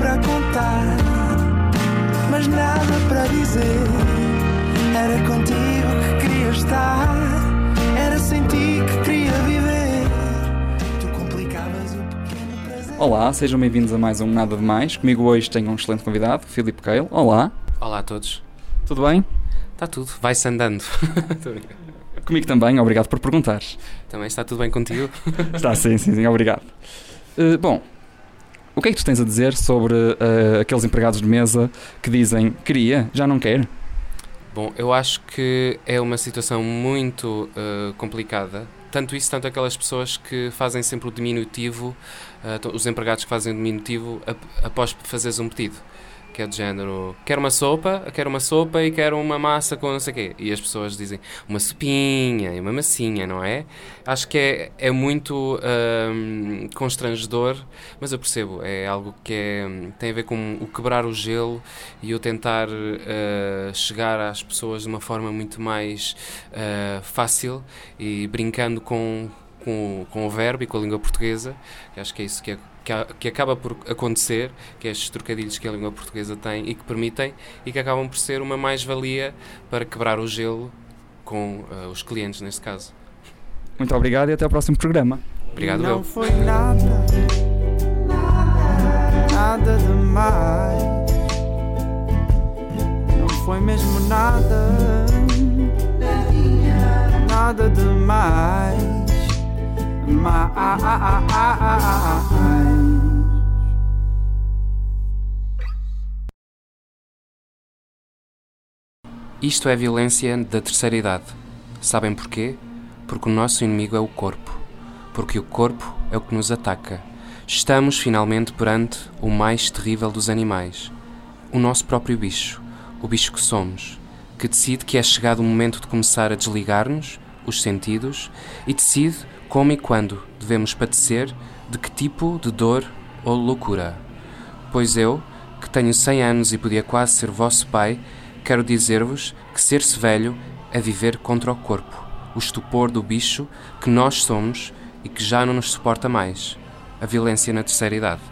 para contar, mas nada para dizer. Era contigo que queria estar, era sem ti que queria viver. Tu complicavas o pequeno prazer. Olá, sejam bem-vindos a mais um Nada de Mais. Comigo hoje tenho um excelente convidado, Filipe Keil. Olá, Olá a todos. tudo bem? Está tudo, vai-se andando. Comigo também, obrigado por perguntares. Também está tudo bem contigo? Está sim, sim, sim, obrigado. Eh, bom, o que é que tu tens a dizer sobre eh, aqueles empregados de mesa que dizem queria, já não quer? Bom, eu acho que é uma situação muito eh, complicada. Tanto isso, tanto aquelas pessoas que fazem sempre o diminutivo, to- os empregados que fazem o diminutivo ap- após fazeres um pedido. Que é do género, quero uma sopa, quero uma sopa e quero uma massa com não sei o quê. E as pessoas dizem uma sopinha e uma massinha, não é? Acho que é, é muito ahm, constrangedor, mas eu percebo, é algo que é, tem a ver com o quebrar o gelo e o tentar ah, chegar às pessoas de uma forma muito mais ah, fácil e brincando com, com, com o verbo e com a língua portuguesa. que Acho que é isso que, é- que, a- que acaba por acontecer, que é estes trocadilhos que a língua portuguesa tem e que permitem e que acabam por ser uma mais-valia para quebrar o gelo com ah, os clientes, neste caso. Muito obrigado e até ao próximo programa. Obrigado, Não foi nada, nada demais. Não foi mesmo nada, nada demais. Isto é violência da terceira idade. Sabem porquê? Porque o nosso inimigo é o corpo. Porque o corpo é o que nos ataca. Estamos finalmente perante o mais terrível dos animais. O nosso próprio bicho. O bicho que somos. Que decide que é chegado o momento de começar a desligar-nos, os sentidos, e decide como e quando devemos padecer, de que tipo de dor ou loucura. Pois eu, que tenho cem anos e podia quase ser vosso pai, quero dizer-vos que ser-se velho é viver contra o corpo, o estupor do bicho que nós somos e que já não nos suporta mais. A violência na terceira idade.